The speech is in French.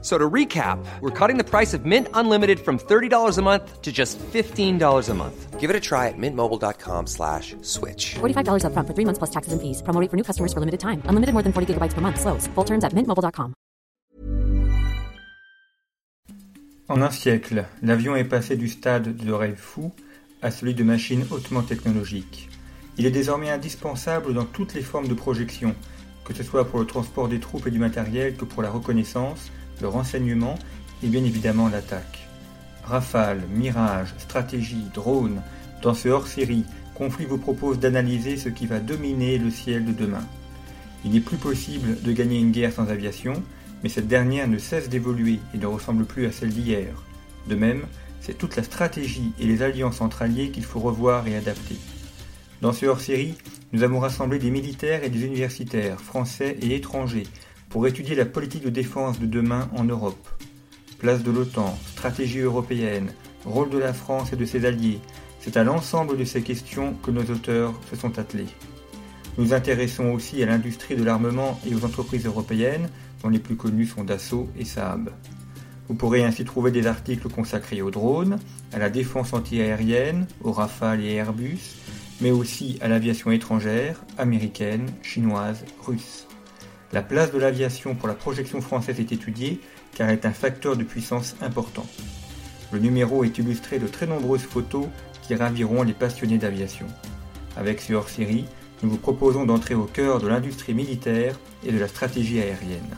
So to recap, we're cutting the price of Mint Unlimited from $30 a month to just $15 a month. Give it a try at mintmobile.com slash switch. $45 upfront for three months plus taxes and fees. Promo rate for new customers for limited time. Unlimited more than 40 gigabytes per month. Slows. Full terms at mintmobile.com. En un siècle, l'avion est passé du stade de rêve fou à celui de machine hautement technologique. Il est désormais indispensable dans toutes les formes de projection, que ce soit pour le transport des troupes et du matériel que pour la reconnaissance, le renseignement et bien évidemment l'attaque. Rafale, Mirage, stratégie, drone, dans ce hors-série, Conflit vous propose d'analyser ce qui va dominer le ciel de demain. Il n'est plus possible de gagner une guerre sans aviation, mais cette dernière ne cesse d'évoluer et ne ressemble plus à celle d'hier. De même, c'est toute la stratégie et les alliances entre alliés qu'il faut revoir et adapter. Dans ce hors-série, nous avons rassemblé des militaires et des universitaires, français et étrangers, pour étudier la politique de défense de demain en Europe. Place de l'OTAN, stratégie européenne, rôle de la France et de ses alliés, c'est à l'ensemble de ces questions que nos auteurs se sont attelés. Nous intéressons aussi à l'industrie de l'armement et aux entreprises européennes, dont les plus connues sont Dassault et Saab. Vous pourrez ainsi trouver des articles consacrés aux drones, à la défense antiaérienne, aux Rafale et Airbus, mais aussi à l'aviation étrangère, américaine, chinoise, russe. La place de l'aviation pour la projection française est étudiée car elle est un facteur de puissance important. Le numéro est illustré de très nombreuses photos qui raviront les passionnés d'aviation. Avec ce hors-série, nous vous proposons d'entrer au cœur de l'industrie militaire et de la stratégie aérienne.